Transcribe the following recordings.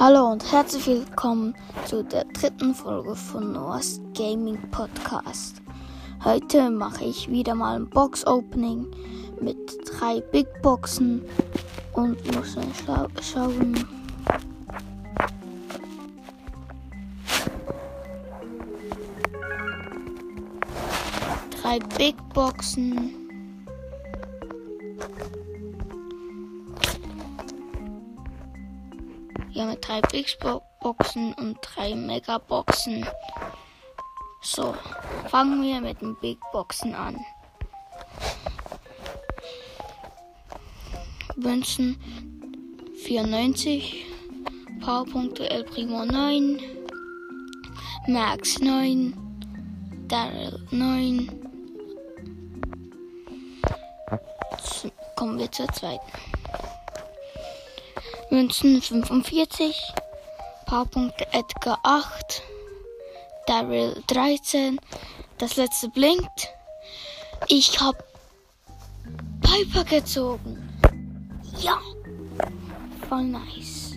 Hallo und herzlich willkommen zu der dritten Folge von Noahs Gaming Podcast. Heute mache ich wieder mal ein Box Opening mit drei Big Boxen und muss scha schauen. Drei Big Boxen. Hier mit drei Big Boxen und drei Mega Boxen. So, fangen wir mit den Big Boxen an. Wünschen 94, Powerpunkte El Primo 9, Max 9, Daryl 9. Kommen wir zur zweiten. Münzen 45, Powerpunkte Edgar 8, Daryl 13. Das letzte blinkt. Ich hab Piper gezogen. Ja. Voll nice.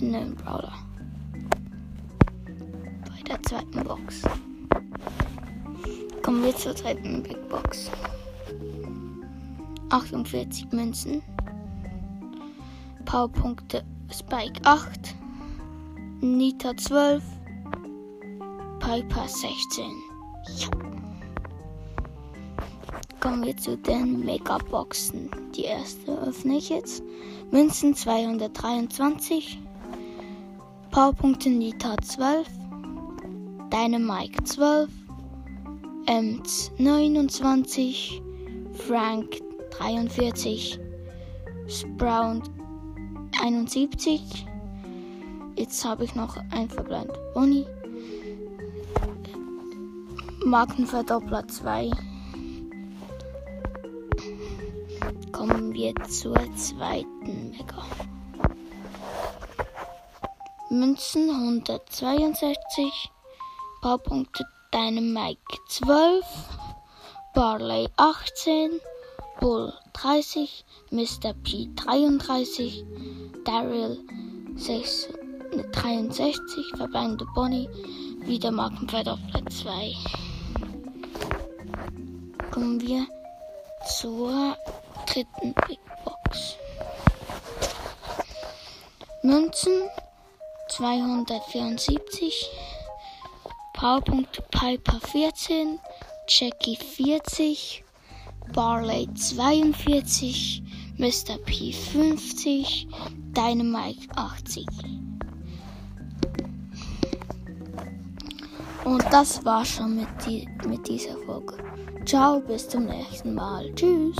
Einen Brawler. Bei der zweiten Box. Kommen wir zur dritten Big Box. 48 Münzen. Powerpunkte Spike 8. Nita 12. Piper 16. Ja. Kommen wir zu den Megaboxen. Die erste öffne ich jetzt. Münzen 223. Powerpunkte Nita 12. Dynamike 12. Ems 29. Frank 43. Sprout 71. Jetzt habe ich noch ein verbleibend Bonnie. Markenverdoppler 2. Kommen wir zur zweiten Mega. Münzen 162. Powerpunkte Dynamike 12. Barley 18. Bull 30. Mr. P 33. Daryl 6, 63. Verbleibende Bonnie. Wieder Markenverdoppler 2 kommen wir zur dritten Big Box. Münzen 274, Powerpunkt Piper 14, Jackie 40, Barley 42, Mr. P 50, Dynamite 80. Und das war schon mit, die, mit dieser Folge. Ciao, bis zum nächsten Mal. Tschüss.